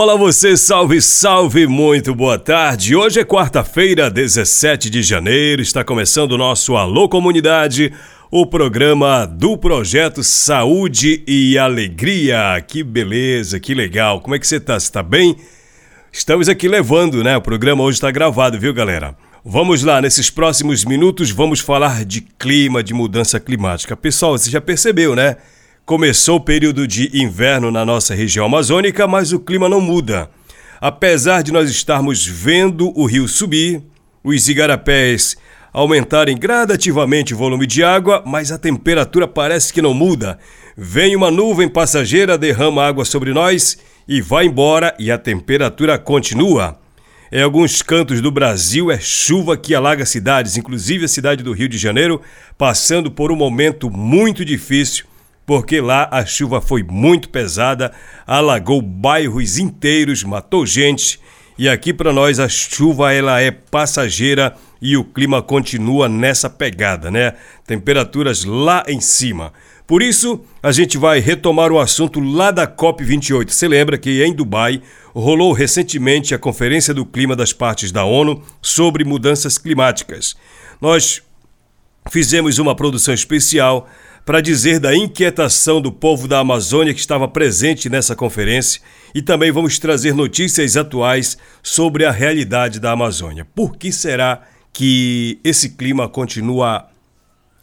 Olá você, salve, salve, muito boa tarde. Hoje é quarta-feira, 17 de janeiro, está começando o nosso Alô Comunidade, o programa do projeto Saúde e Alegria. Que beleza, que legal. Como é que você tá? Você tá bem? Estamos aqui levando, né? O programa hoje está gravado, viu, galera? Vamos lá, nesses próximos minutos vamos falar de clima, de mudança climática. Pessoal, você já percebeu, né? Começou o período de inverno na nossa região amazônica, mas o clima não muda. Apesar de nós estarmos vendo o rio subir, os igarapés aumentarem gradativamente o volume de água, mas a temperatura parece que não muda. Vem uma nuvem passageira, derrama água sobre nós e vai embora e a temperatura continua. Em alguns cantos do Brasil é chuva que alaga cidades, inclusive a cidade do Rio de Janeiro, passando por um momento muito difícil porque lá a chuva foi muito pesada, alagou bairros inteiros, matou gente. E aqui para nós a chuva ela é passageira e o clima continua nessa pegada, né? Temperaturas lá em cima. Por isso, a gente vai retomar o assunto lá da COP28. Você lembra que em Dubai rolou recentemente a Conferência do Clima das Partes da ONU sobre mudanças climáticas. Nós fizemos uma produção especial para dizer da inquietação do povo da Amazônia que estava presente nessa conferência e também vamos trazer notícias atuais sobre a realidade da Amazônia. Por que será que esse clima continua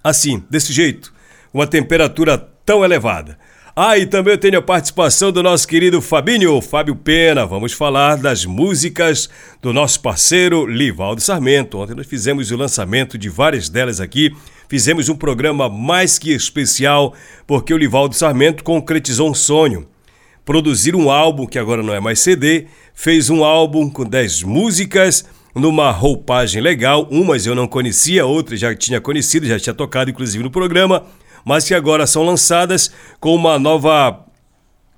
assim, desse jeito? Uma temperatura tão elevada. Ah, e também eu tenho a participação do nosso querido Fabinho, Fábio Pena. Vamos falar das músicas do nosso parceiro Livaldo Sarmento. Ontem nós fizemos o lançamento de várias delas aqui fizemos um programa mais que especial porque o Livaldo Sarmento concretizou um sonho. Produzir um álbum que agora não é mais CD, fez um álbum com 10 músicas numa roupagem legal, umas eu não conhecia, outras já tinha conhecido, já tinha tocado inclusive no programa, mas que agora são lançadas com uma nova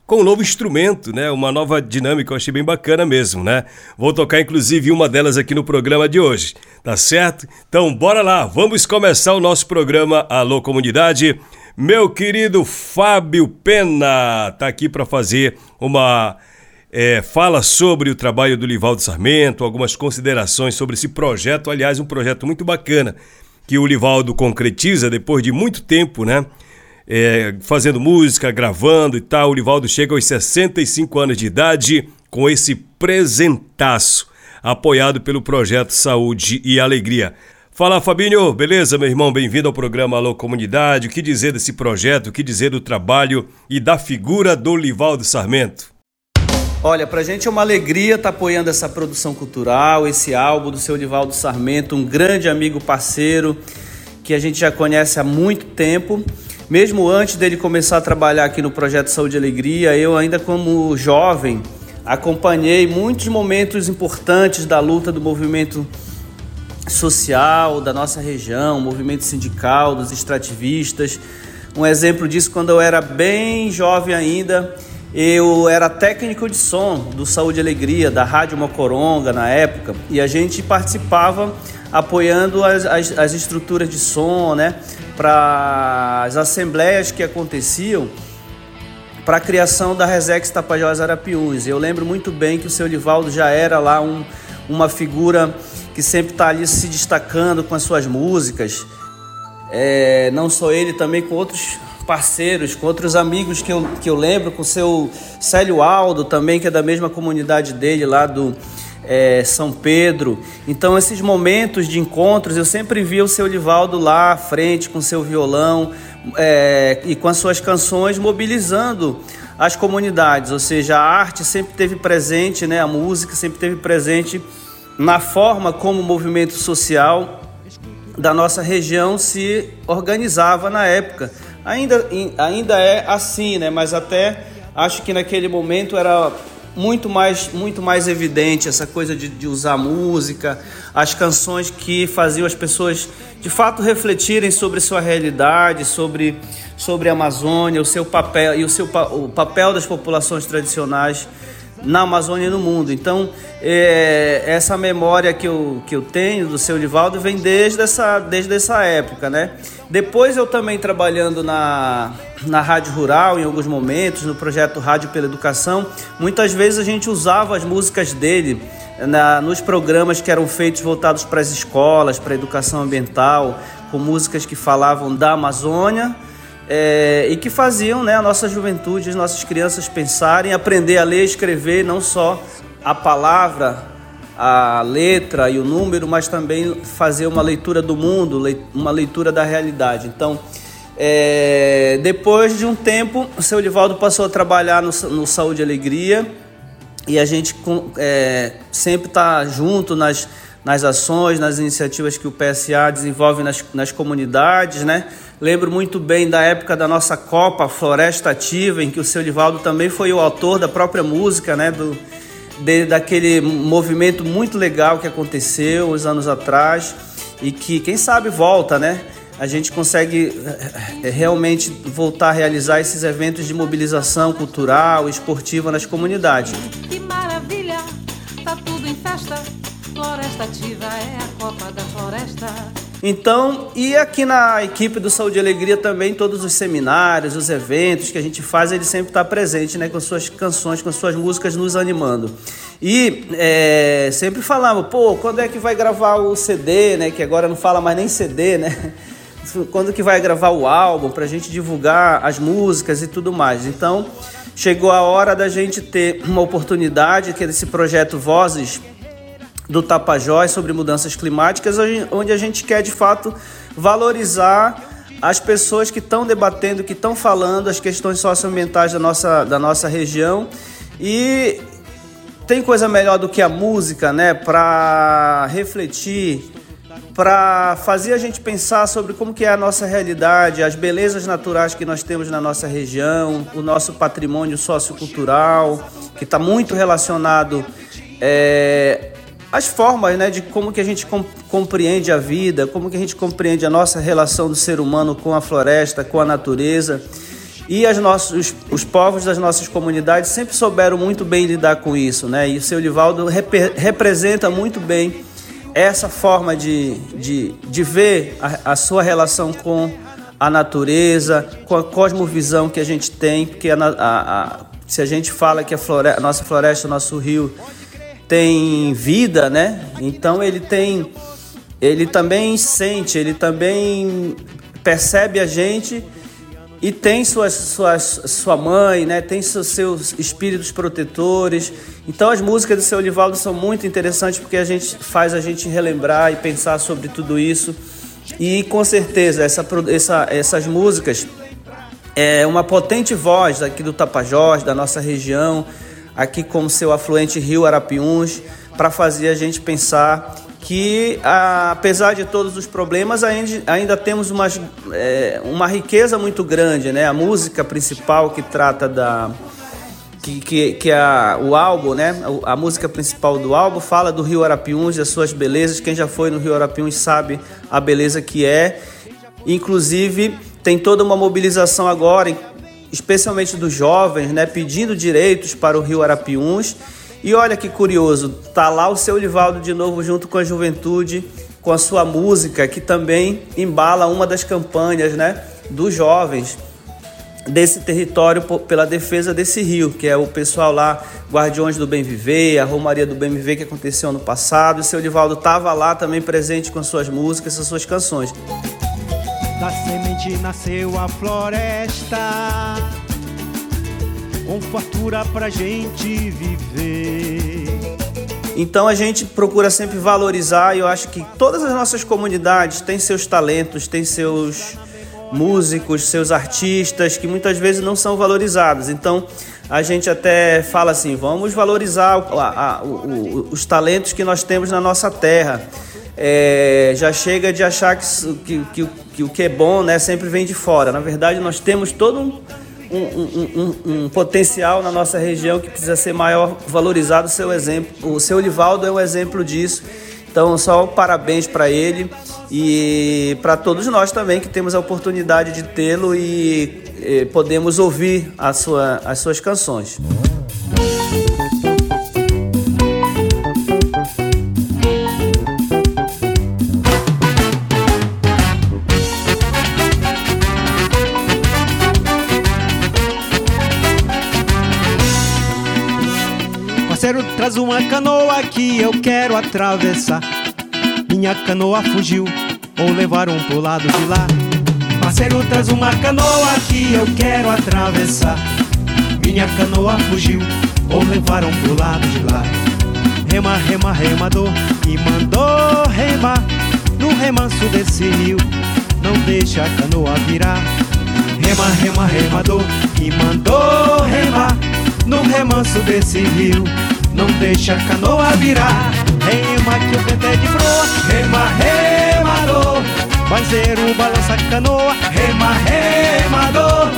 com um novo instrumento, né? Uma nova dinâmica, eu achei bem bacana mesmo, né? Vou tocar inclusive uma delas aqui no programa de hoje, tá certo? Então bora lá, vamos começar o nosso programa Alô Comunidade. Meu querido Fábio Pena tá aqui para fazer uma é, fala sobre o trabalho do Livaldo Sarmento, algumas considerações sobre esse projeto, aliás, um projeto muito bacana que o Livaldo concretiza depois de muito tempo, né? É, fazendo música, gravando e tal. O Livaldo chega aos 65 anos de idade com esse presentaço, apoiado pelo projeto Saúde e Alegria. Fala Fabinho, beleza meu irmão? Bem-vindo ao programa Alô Comunidade. O que dizer desse projeto, o que dizer do trabalho e da figura do Livaldo Sarmento? Olha, pra gente é uma alegria estar tá apoiando essa produção cultural, esse álbum do seu Livaldo Sarmento, um grande amigo parceiro que a gente já conhece há muito tempo mesmo antes dele começar a trabalhar aqui no Projeto Saúde e Alegria, eu ainda como jovem acompanhei muitos momentos importantes da luta do movimento social da nossa região, movimento sindical, dos extrativistas. Um exemplo disso, quando eu era bem jovem ainda, eu era técnico de som do Saúde e Alegria, da Rádio Mocoronga na época, e a gente participava apoiando as, as, as estruturas de som, né? Para as assembleias que aconteciam para a criação da Resex Tapajós Arapiuns. Eu lembro muito bem que o seu Livaldo já era lá um, uma figura que sempre está ali se destacando com as suas músicas. É, não só ele, também com outros parceiros, com outros amigos que eu, que eu lembro, com o seu Célio Aldo também, que é da mesma comunidade dele lá do, é, São Pedro. Então, esses momentos de encontros, eu sempre via o seu Livaldo lá à frente com seu violão é, e com as suas canções, mobilizando as comunidades, ou seja, a arte sempre teve presente, né, a música sempre teve presente na forma como o movimento social da nossa região se organizava na época. Ainda, ainda é assim, né, mas até acho que naquele momento era muito mais, muito mais evidente essa coisa de, de usar música, as canções que faziam as pessoas de fato refletirem sobre sua realidade, sobre, sobre a Amazônia, o seu papel e o, seu, o papel das populações tradicionais na Amazônia e no mundo. Então, é, essa memória que eu, que eu tenho do seu Divaldo vem desde essa, desde essa época, né? Depois eu também trabalhando na, na Rádio Rural em alguns momentos, no projeto Rádio pela Educação, muitas vezes a gente usava as músicas dele na, nos programas que eram feitos voltados para as escolas, para a educação ambiental, com músicas que falavam da Amazônia é, e que faziam né, a nossa juventude, as nossas crianças pensarem, aprender a ler e escrever não só a palavra, a letra e o número, mas também fazer uma leitura do mundo, uma leitura da realidade. Então, é, depois de um tempo, o seu Livaldo passou a trabalhar no, no Saúde e Alegria e a gente é, sempre está junto nas, nas ações, nas iniciativas que o PSA desenvolve nas, nas comunidades, né? Lembro muito bem da época da nossa Copa Floresta Ativa, em que o seu Livaldo também foi o autor da própria música, né? Do, de, daquele movimento muito legal que aconteceu uns anos atrás e que, quem sabe, volta, né? a gente consegue é, realmente voltar a realizar esses eventos de mobilização cultural, esportiva nas comunidades. Que maravilha, tá tudo em festa. Floresta Ativa é a Copa da Floresta. Então, e aqui na equipe do Saúde e Alegria também, todos os seminários, os eventos que a gente faz, ele sempre está presente, né, com suas canções, com suas músicas nos animando. E é, sempre falamos, pô, quando é que vai gravar o CD, né, que agora não fala mais nem CD, né? quando que vai gravar o álbum para a gente divulgar as músicas e tudo mais. Então chegou a hora da gente ter uma oportunidade que é esse projeto Vozes do Tapajós sobre mudanças climáticas, onde a gente quer de fato valorizar as pessoas que estão debatendo, que estão falando as questões socioambientais da nossa, da nossa região. E tem coisa melhor do que a música, né, para refletir para fazer a gente pensar sobre como que é a nossa realidade, as belezas naturais que nós temos na nossa região, o nosso patrimônio sociocultural, que está muito relacionado é, às formas né, de como que a gente compreende a vida, como que a gente compreende a nossa relação do ser humano com a floresta, com a natureza. E as os povos das nossas comunidades sempre souberam muito bem lidar com isso, né? E o seu Livaldo rep representa muito bem essa forma de, de, de ver a, a sua relação com a natureza, com a cosmovisão que a gente tem, porque a, a, a, se a gente fala que a, floresta, a nossa floresta, o nosso rio tem vida, né? Então ele tem, ele também sente, ele também percebe a gente e tem suas, suas, sua mãe, né? tem seus, seus espíritos protetores. Então as músicas do seu Olivaldo são muito interessantes porque a gente faz a gente relembrar e pensar sobre tudo isso. E com certeza essa, essa, essas músicas é uma potente voz aqui do Tapajós, da nossa região, aqui como seu afluente Rio Arapiuns, para fazer a gente pensar que apesar de todos os problemas ainda, ainda temos uma, é, uma riqueza muito grande, né? A música principal que trata da que, que, que a, o álbum, né? A, a música principal do álbum fala do Rio Arapiuns e as suas belezas. Quem já foi no Rio Arapiuns sabe a beleza que é. Inclusive tem toda uma mobilização agora, especialmente dos jovens, né? Pedindo direitos para o Rio Arapiuns e olha que curioso, tá lá o seu Livaldo de novo junto com a juventude, com a sua música, que também embala uma das campanhas né, dos jovens desse território pela defesa desse rio, que é o pessoal lá, Guardiões do Bem Viver, a Romaria do Bem Viver que aconteceu no passado. O seu Livaldo estava lá também presente com suas músicas, as suas canções. Da semente nasceu a floresta com fartura pra gente viver. Então a gente procura sempre valorizar e eu acho que todas as nossas comunidades têm seus talentos, têm seus músicos, seus artistas, que muitas vezes não são valorizados. Então, a gente até fala assim: vamos valorizar a, a, o, os talentos que nós temos na nossa terra. É, já chega de achar que, que, que, que, o que é bom né, sempre vem de fora. Na verdade, nós temos todo um, um, um, um, potencial na nossa região que precisa ser maior valorizado. O seu exemplo, o seu Livaldo é um exemplo disso. Então, só parabéns para ele e para todos nós também que temos a oportunidade de tê-lo e, e podemos ouvir sua, as suas canções. Traz uma canoa que eu quero atravessar. Minha canoa fugiu, ou levaram pro lado de lá. Parceiro, traz uma canoa que eu quero atravessar. Minha canoa fugiu, ou levaram pro lado de lá. Rema, rema, remador, e mandou remar no remanso desse rio. Não deixa a canoa virar. Rema, rema, remador, e mandou remar no remanso desse rio. Não deixa a canoa virar. Rema que o vento é de proa, rema, remador. Banzeiro balança a canoa, rema, remador.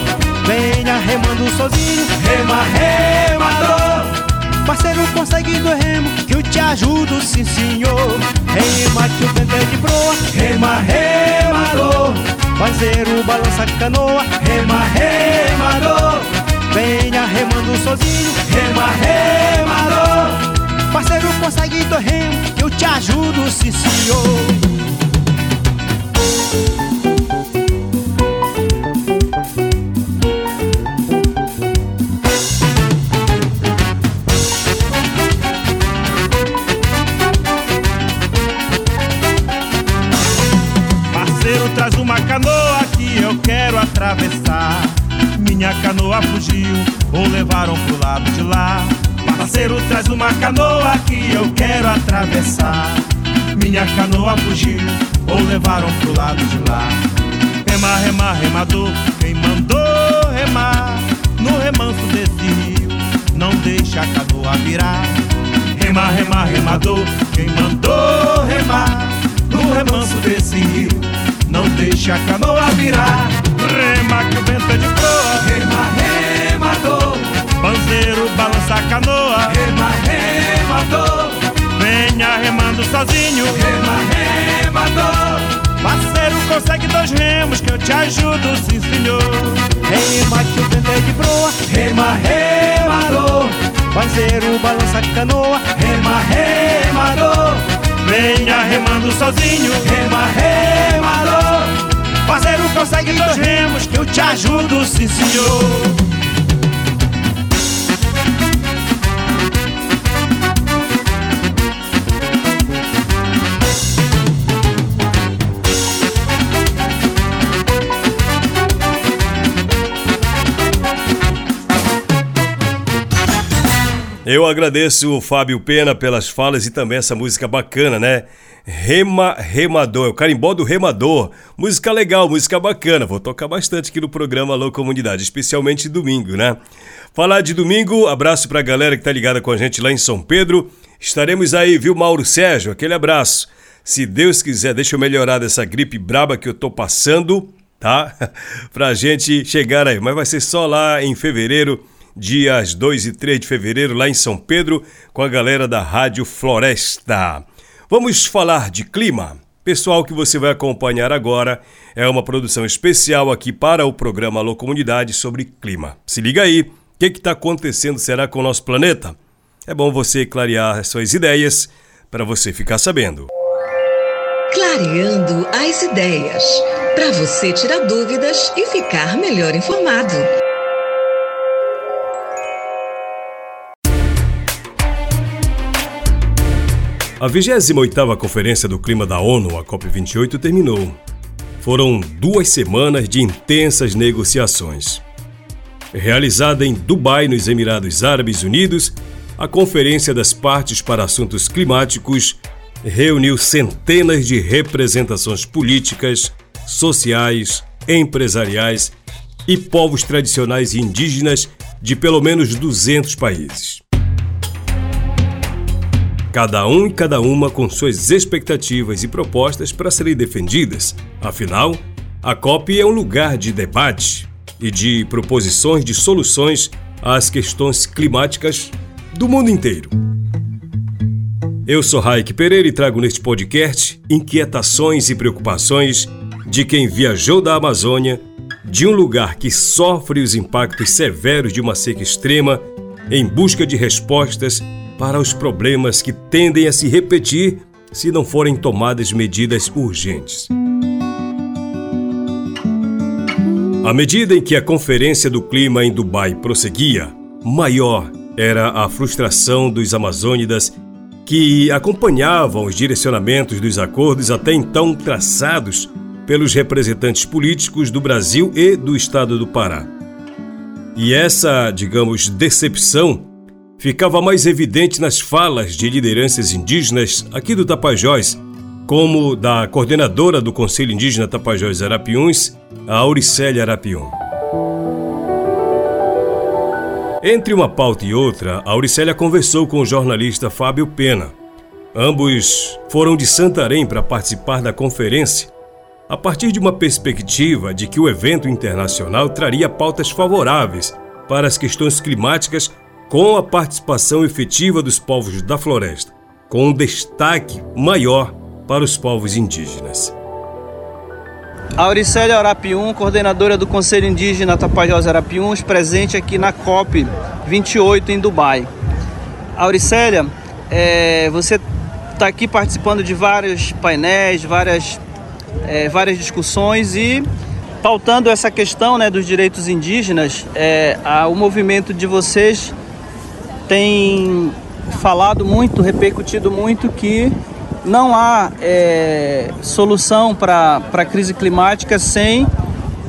Venha remando sozinho, rema, remador. Parceiro, consegue do remo, que eu te ajudo, sim senhor. Rema que o vento é de proa, rema, remador. Banzeiro balança a canoa, rema, remador. Venha remando sozinho, rema, remador. Parceiro, consegue do remo, eu te ajudo, sim senhor. Minha canoa fugiu, ou levaram pro lado de lá. Parceiro, traz uma canoa que eu quero atravessar. Minha canoa fugiu, ou levaram pro lado de lá. Rema, rema, remador, quem mandou remar no remanso desse rio, não deixa a canoa virar. Rema, rema, remador, quem mandou remar no remanso desse rio, não deixa a canoa virar. Que o vento é de proa, rema, remador. Banzeiro balança a canoa, rema, remador. Venha remando sozinho, rema, remador. Parceiro, consegue dois remos que eu te ajudo, sim senhor. Rema que o vento é de proa, rema, remador. Banzeiro balança a canoa, rema, remador. Venha remando sozinho, rema, remador. Parceiro, consegue dois remos que eu te ajudo, sim senhor. Eu agradeço o Fábio Pena pelas falas e também essa música bacana, né? Rema Remador, é o carimbó do Remador. Música legal, música bacana. Vou tocar bastante aqui no programa Alô Comunidade, especialmente domingo, né? Falar de domingo, abraço pra galera que tá ligada com a gente lá em São Pedro. Estaremos aí, viu, Mauro Sérgio? Aquele abraço. Se Deus quiser, deixa eu melhorar dessa gripe braba que eu tô passando, tá? pra gente chegar aí. Mas vai ser só lá em fevereiro dias 2 e 3 de fevereiro, lá em São Pedro, com a galera da Rádio Floresta. Vamos falar de clima. Pessoal, que você vai acompanhar agora é uma produção especial aqui para o programa Alô Comunidade sobre clima. Se liga aí, o que está acontecendo será com o nosso planeta? É bom você clarear suas ideias para você ficar sabendo. Clareando as ideias. Para você tirar dúvidas e ficar melhor informado. A 28ª Conferência do Clima da ONU, a COP28, terminou. Foram duas semanas de intensas negociações. Realizada em Dubai, nos Emirados Árabes Unidos, a Conferência das Partes para Assuntos Climáticos reuniu centenas de representações políticas, sociais, empresariais e povos tradicionais indígenas de pelo menos 200 países. Cada um e cada uma com suas expectativas e propostas para serem defendidas. Afinal, a COP é um lugar de debate e de proposições de soluções às questões climáticas do mundo inteiro. Eu sou Raik Pereira e trago neste podcast inquietações e preocupações de quem viajou da Amazônia, de um lugar que sofre os impactos severos de uma seca extrema, em busca de respostas para os problemas que tendem a se repetir se não forem tomadas medidas urgentes. À medida em que a Conferência do Clima em Dubai prosseguia, maior era a frustração dos amazônidas que acompanhavam os direcionamentos dos acordos até então traçados pelos representantes políticos do Brasil e do estado do Pará. E essa, digamos, decepção ficava mais evidente nas falas de lideranças indígenas aqui do Tapajós, como da coordenadora do Conselho Indígena Tapajós Arapiuns, a Auricélia Arapiun. Entre uma pauta e outra, a Auricélia conversou com o jornalista Fábio Pena. Ambos foram de Santarém para participar da conferência a partir de uma perspectiva de que o evento internacional traria pautas favoráveis para as questões climáticas com a participação efetiva dos povos da floresta, com um destaque maior para os povos indígenas. Auricélia Arapiun, coordenadora do Conselho Indígena Tapajós Arapiuns, presente aqui na COP 28 em Dubai. Auricélia, é, você está aqui participando de vários painéis, várias é, várias discussões e pautando essa questão né, dos direitos indígenas, é, o movimento de vocês tem falado muito, repercutido muito que não há é, solução para a crise climática sem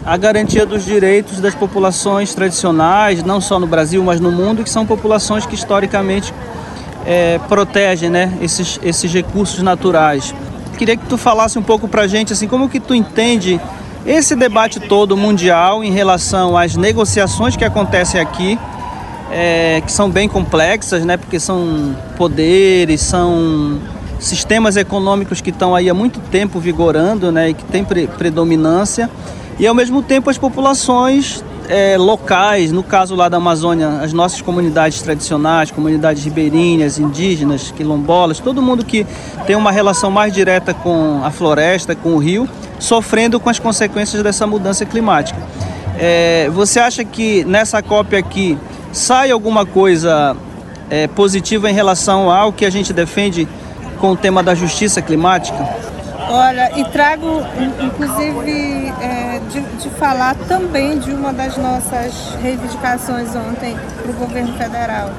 a garantia dos direitos das populações tradicionais, não só no Brasil, mas no mundo, que são populações que historicamente é, protegem né, esses, esses recursos naturais. Queria que tu falasse um pouco para a gente, assim, como que tu entende esse debate todo mundial em relação às negociações que acontecem aqui, é, que são bem complexas, né? Porque são poderes, são sistemas econômicos que estão aí há muito tempo vigorando, né? E que têm pre predominância. E ao mesmo tempo as populações é, locais, no caso lá da Amazônia, as nossas comunidades tradicionais, comunidades ribeirinhas, indígenas, quilombolas, todo mundo que tem uma relação mais direta com a floresta, com o rio, sofrendo com as consequências dessa mudança climática. É, você acha que nessa cópia aqui sai alguma coisa é, positiva em relação ao que a gente defende com o tema da justiça climática? Olha, e trago, inclusive, é, de, de, falar também de uma das nossas reivindicações ontem para o governo federal.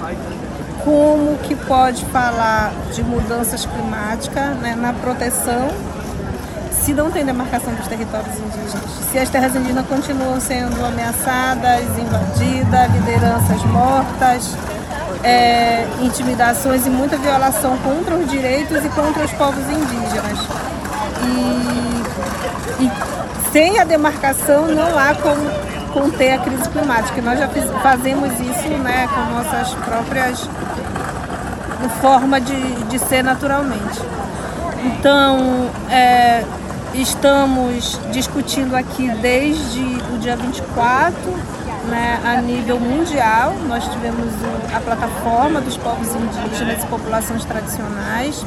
Como que pode falar de mudanças climáticas né, na proteção se não tem demarcação dos territórios indígenas? Se as terras indígenas continuam sendo ameaçadas, invadidas, lideranças mortas, é, intimidações e muita violação contra os direitos e contra os povos indígenas. E, e sem a demarcação não há como conter a crise climática. E nós já fiz, fazemos isso né, com nossas próprias forma de, de ser naturalmente. Então, é, estamos discutindo aqui desde o dia 24, né, a nível mundial. Nós tivemos a plataforma dos povos indígenas e populações tradicionais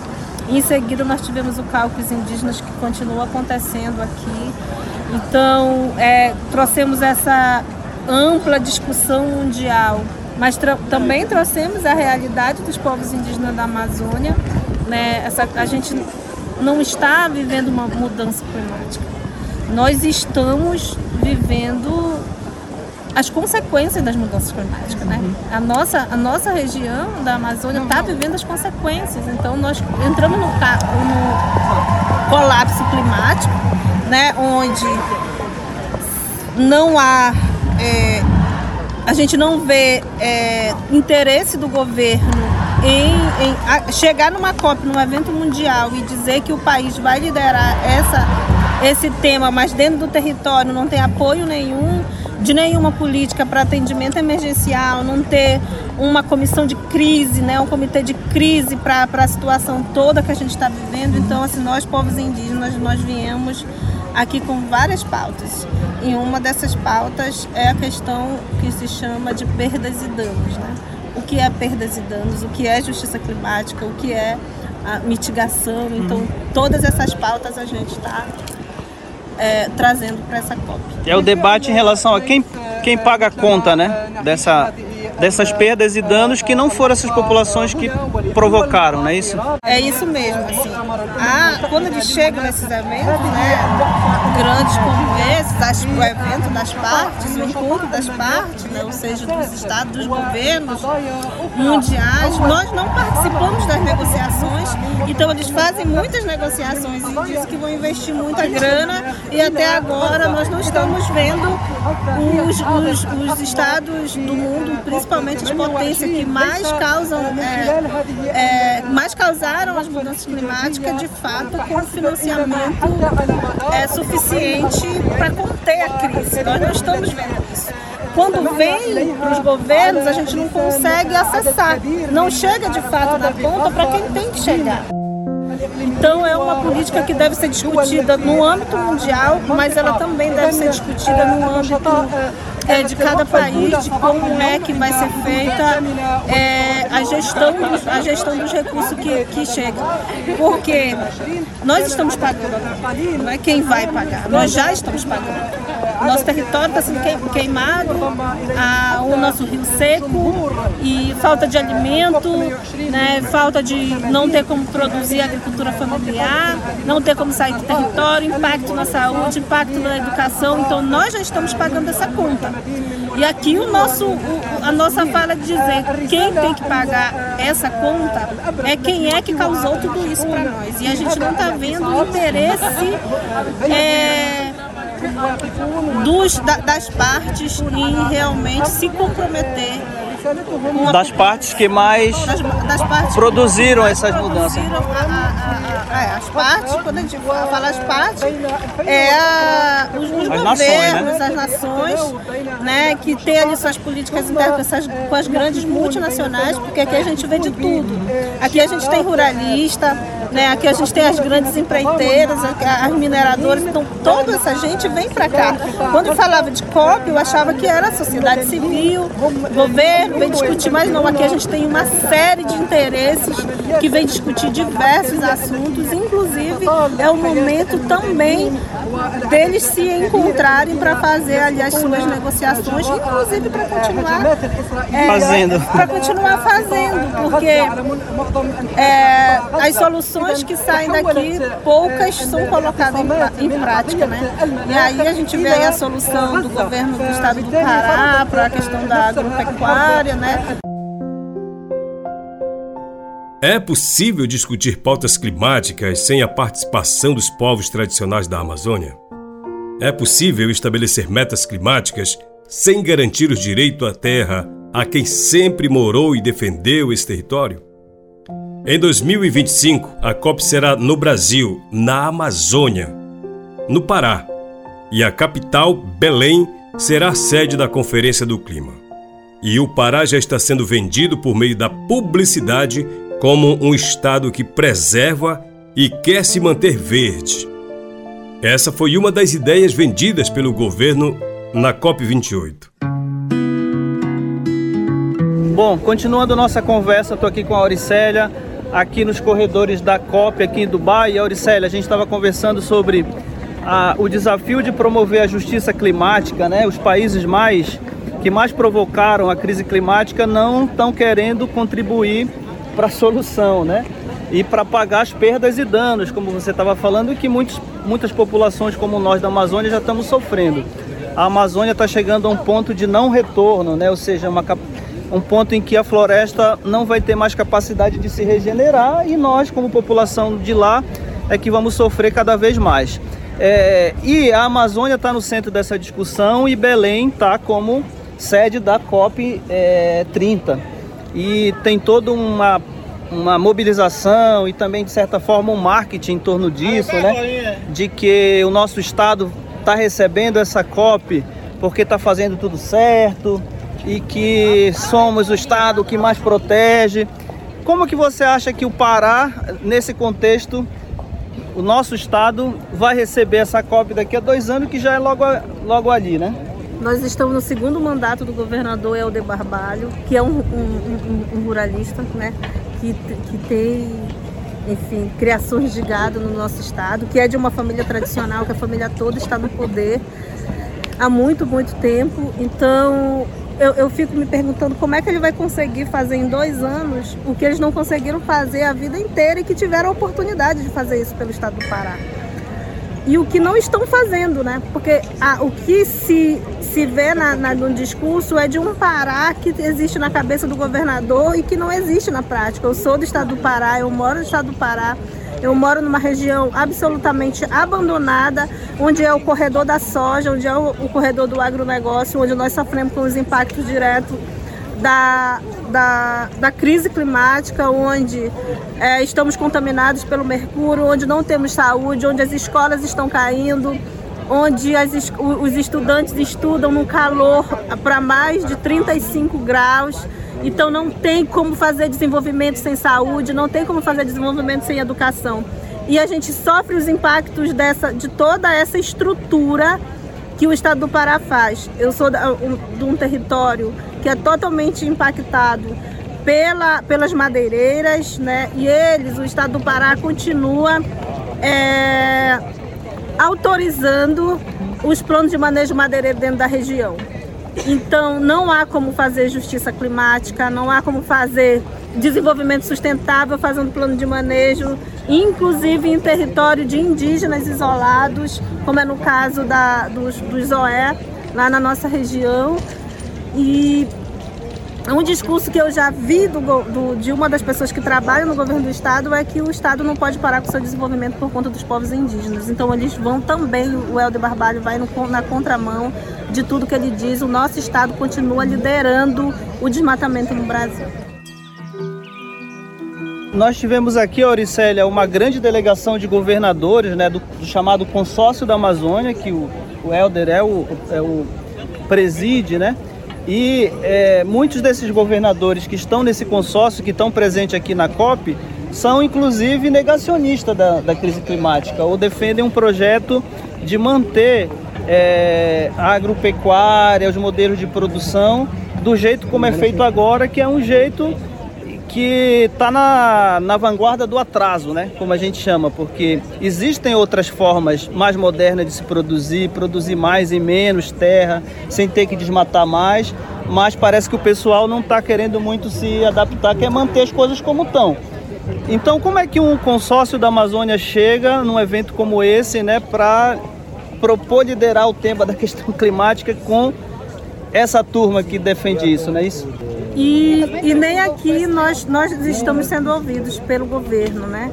em seguida, nós tivemos o cálculo indígenas que continua acontecendo aqui. Então, é, trouxemos essa ampla discussão mundial, mas também trouxemos a realidade dos povos indígenas da Amazônia. Né? Essa, a gente não está vivendo uma mudança climática. Nós estamos vivendo as consequências das mudanças climáticas, né? A nossa, a nossa região da Amazônia está vivendo as consequências. Então nós entramos no, no colapso climático, né? Onde não há é, a gente não vê é, interesse do governo em, em a, chegar numa COP, num evento mundial e dizer que o país vai liderar essa esse tema, mas dentro do território não tem apoio nenhum de nenhuma política para atendimento emergencial, não ter uma comissão de crise, né, um comitê de crise para a situação toda que a gente está vivendo. Então, assim, nós, povos indígenas, nós viemos aqui com várias pautas. E uma dessas pautas é a questão que se chama de perdas e danos. Né? O que é perdas e danos, o que é justiça climática, o que é a mitigação. Então, uhum. todas essas pautas a gente está é, trazendo para essa COP. É o debate em relação a quem, quem paga a conta né, dessa, dessas perdas e danos que não foram essas populações que provocaram, não é isso? É isso mesmo. Assim, a, quando eles chegam nesses eventos, né, grandes como esses, o evento das partes, o encontro das partes, né, ou seja, dos estados, dos governos mundiais, nós não participamos das negociações, então eles fazem muitas negociações e dizem que vão investir muita grana e até agora nós não estamos vendo os, os, os estados do mundo, principalmente as potências que mais causam, é, é, mais causaram as mudanças climáticas, de fato, com financiamento é, suficiente para conter a crise. Nós não estamos vendo isso quando vem para os governos, a gente não consegue acessar. Não chega de fato na conta para quem tem que chegar. Então é uma política que deve ser discutida no âmbito mundial, mas ela também deve ser discutida no âmbito é, de cada país, de como é que vai ser feita é, a, gestão dos, a gestão dos recursos que, que chegam. Porque nós estamos pagando, não é quem vai pagar, nós já estamos pagando. Nosso território está sendo queimado, a, o nosso rio seco e falta de alimento, né, falta de não ter como produzir agricultura familiar, não ter como sair do território, impacto na saúde, impacto na educação. Então nós já estamos pagando essa conta. E aqui o nosso, a nossa fala de dizer quem tem que pagar essa conta é quem é que causou tudo isso para nós. E a gente não está vendo o interesse é, dos, da, das partes em realmente se comprometer das partes que mais das, das partes produziram essas mudanças. A, a, a, é, as partes, quando a gente fala as partes, é os, os as governos, nações, né? as nações, né, que têm ali suas políticas internas com as grandes multinacionais, porque aqui a gente vê de tudo. Aqui a gente tem ruralista, né, aqui a gente tem as grandes empreiteiras, as mineradoras, então toda essa gente vem para cá. Quando falava de COP, eu achava que era sociedade civil, governo, vem discutir, mas não, aqui a gente tem uma série de interesses que vem discutir diversos assuntos, inclusive é o momento também deles se encontrarem para fazer ali as suas negociações, inclusive para continuar é, fazendo. Para continuar fazendo, porque é, as soluções que saem daqui, poucas são colocadas em, em prática, né? E aí a gente vê aí a solução do governo do estado do Pará para a questão da agropecuária, né? É possível discutir pautas climáticas sem a participação dos povos tradicionais da Amazônia? É possível estabelecer metas climáticas sem garantir o direito à terra a quem sempre morou e defendeu esse território? Em 2025, a COP será no Brasil, na Amazônia, no Pará, e a capital, Belém, será sede da Conferência do Clima. E o Pará já está sendo vendido por meio da publicidade como um estado que preserva e quer se manter verde. Essa foi uma das ideias vendidas pelo governo na COP28. Bom, continuando nossa conversa, estou aqui com a Auricélia, aqui nos corredores da COP aqui em Dubai. E Auricélia, a gente estava conversando sobre a, o desafio de promover a justiça climática, né? Os países mais que mais provocaram a crise climática não estão querendo contribuir para a solução, né? E para pagar as perdas e danos, como você estava falando, que muitos, muitas populações como nós da Amazônia já estamos sofrendo. A Amazônia está chegando a um ponto de não retorno, né? Ou seja, uma, um ponto em que a floresta não vai ter mais capacidade de se regenerar e nós, como população de lá, é que vamos sofrer cada vez mais. É, e a Amazônia está no centro dessa discussão e Belém está como sede da COP é, 30. E tem toda uma, uma mobilização e também, de certa forma, um marketing em torno disso, né? De que o nosso estado está recebendo essa COP porque está fazendo tudo certo e que somos o estado que mais protege. Como que você acha que o Pará, nesse contexto, o nosso estado vai receber essa COP daqui a dois anos, que já é logo, logo ali, né? Nós estamos no segundo mandato do governador Helder Barbalho, que é um, um, um, um ruralista, né? Que, que tem, enfim, criações de gado no nosso estado, que é de uma família tradicional, que a família toda está no poder há muito, muito tempo. Então, eu, eu, fico me perguntando como é que ele vai conseguir fazer em dois anos o que eles não conseguiram fazer a vida inteira e que tiveram a oportunidade de fazer isso pelo estado do Pará. E o que não estão fazendo, né? Porque a, o que se, se vê na, na, no discurso é de um Pará que existe na cabeça do governador e que não existe na prática. Eu sou do estado do Pará, eu moro no estado do Pará. Eu moro numa região absolutamente abandonada, onde é o corredor da soja, onde é o, o corredor do agronegócio, onde nós sofremos com os impactos diretos da, da, da, crise climática, onde é, estamos contaminados pelo mercúrio, onde não temos saúde, onde as escolas estão caindo, onde as, os estudantes estudam no calor para mais de 35 graus. Então não tem como fazer desenvolvimento sem saúde, não tem como fazer desenvolvimento sem educação. E a gente sofre os impactos dessa, de toda essa estrutura que o estado do Pará faz. Eu sou de um território que é totalmente impactado pela, pelas madeireiras, né? E eles, o estado do Pará, continua é, autorizando os planos de manejo madeireiro dentro da região. Então, não há como fazer justiça climática, não há como fazer desenvolvimento sustentável fazendo plano de manejo, inclusive em território de indígenas isolados, como é no caso da, dos, dos OE, lá na nossa região. E um discurso que eu já vi do, do, de uma das pessoas que trabalham no governo do estado é que o estado não pode parar com seu desenvolvimento por conta dos povos indígenas. Então eles vão também, o Helder Barbalho vai no, na contramão de tudo que ele diz. O nosso estado continua liderando o desmatamento no Brasil. Nós tivemos aqui, Auricélia, uma grande delegação de governadores né, do, do chamado Consórcio da Amazônia, que o, o Helder é o, é o preside, né? E é, muitos desses governadores que estão nesse consórcio, que estão presentes aqui na COP, são inclusive negacionistas da, da crise climática ou defendem um projeto de manter é, a agropecuária, os modelos de produção do jeito como é feito agora, que é um jeito que está na, na vanguarda do atraso, né? Como a gente chama, porque existem outras formas mais modernas de se produzir, produzir mais em menos terra, sem ter que desmatar mais, mas parece que o pessoal não está querendo muito se adaptar, quer manter as coisas como estão. Então, como é que um consórcio da Amazônia chega num evento como esse, né, para propor liderar o tema da questão climática com essa turma que defende isso, não é isso? E, e nem aqui nós, nós estamos sendo ouvidos pelo governo, né?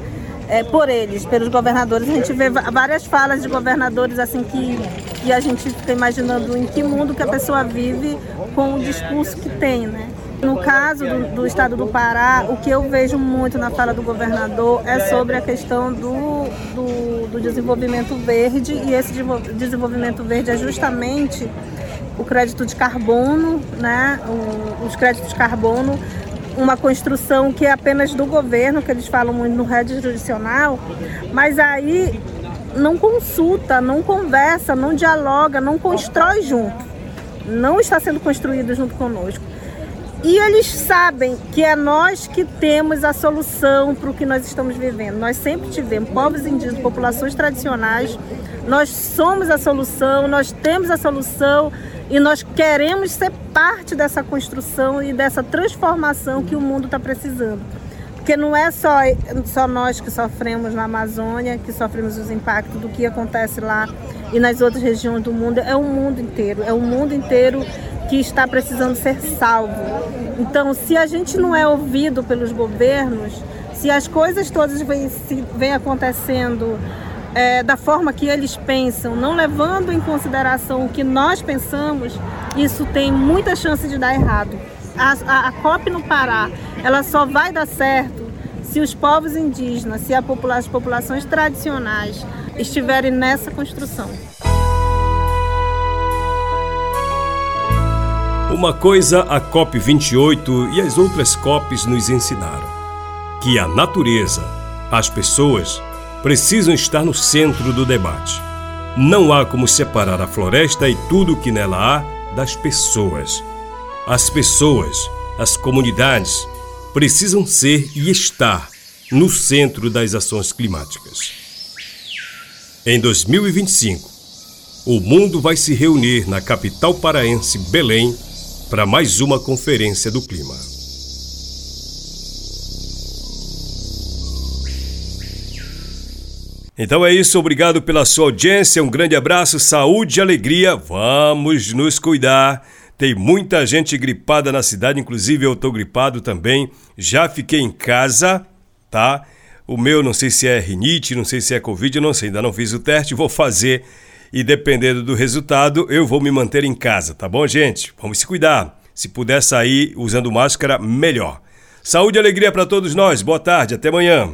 É, por eles, pelos governadores. A gente vê várias falas de governadores assim que, que a gente fica imaginando em que mundo que a pessoa vive com o discurso que tem, né? No caso do, do, estado do Pará, o que eu vejo muito na fala do governador é sobre a questão do, do, do desenvolvimento verde, e esse desenvolvimento verde é justamente o crédito de carbono, né? O, os créditos de carbono, uma construção que é apenas do governo, que eles falam muito no rede jurisdicional, mas aí não consulta, não conversa, não dialoga, não constrói junto. Não está sendo construído junto conosco. E eles sabem que é nós que temos a solução para o que nós estamos vivendo. Nós sempre tivemos povos indígenas, populações tradicionais, nós somos a solução, nós temos a solução e nós queremos ser parte dessa construção e dessa transformação que o mundo está precisando. Porque não é só, só nós que sofremos na Amazônia, que sofremos os impactos do que acontece lá e nas outras regiões do mundo, é o mundo inteiro, é o mundo inteiro que está precisando ser salvo. Então, se a gente não é ouvido pelos governos, se as coisas todas vêm, vêm acontecendo é, da forma que eles pensam, não levando em consideração o que nós pensamos, isso tem muita chance de dar errado. A, a, a COP no Pará, ela só vai dar certo se os povos indígenas, se popula as populações tradicionais estiverem nessa construção. Uma coisa a COP28 e as outras COPs nos ensinaram: que a natureza, as pessoas, precisam estar no centro do debate. Não há como separar a floresta e tudo o que nela há das pessoas. As pessoas, as comunidades, precisam ser e estar no centro das ações climáticas. Em 2025, o mundo vai se reunir na capital paraense, Belém, para mais uma conferência do clima. Então é isso, obrigado pela sua audiência, um grande abraço, saúde e alegria. Vamos nos cuidar. Tem muita gente gripada na cidade, inclusive eu tô gripado também. Já fiquei em casa, tá? O meu não sei se é rinite, não sei se é covid, não sei, ainda não fiz o teste, vou fazer e dependendo do resultado, eu vou me manter em casa, tá bom, gente? Vamos se cuidar. Se puder sair usando máscara, melhor. Saúde e alegria para todos nós. Boa tarde, até amanhã.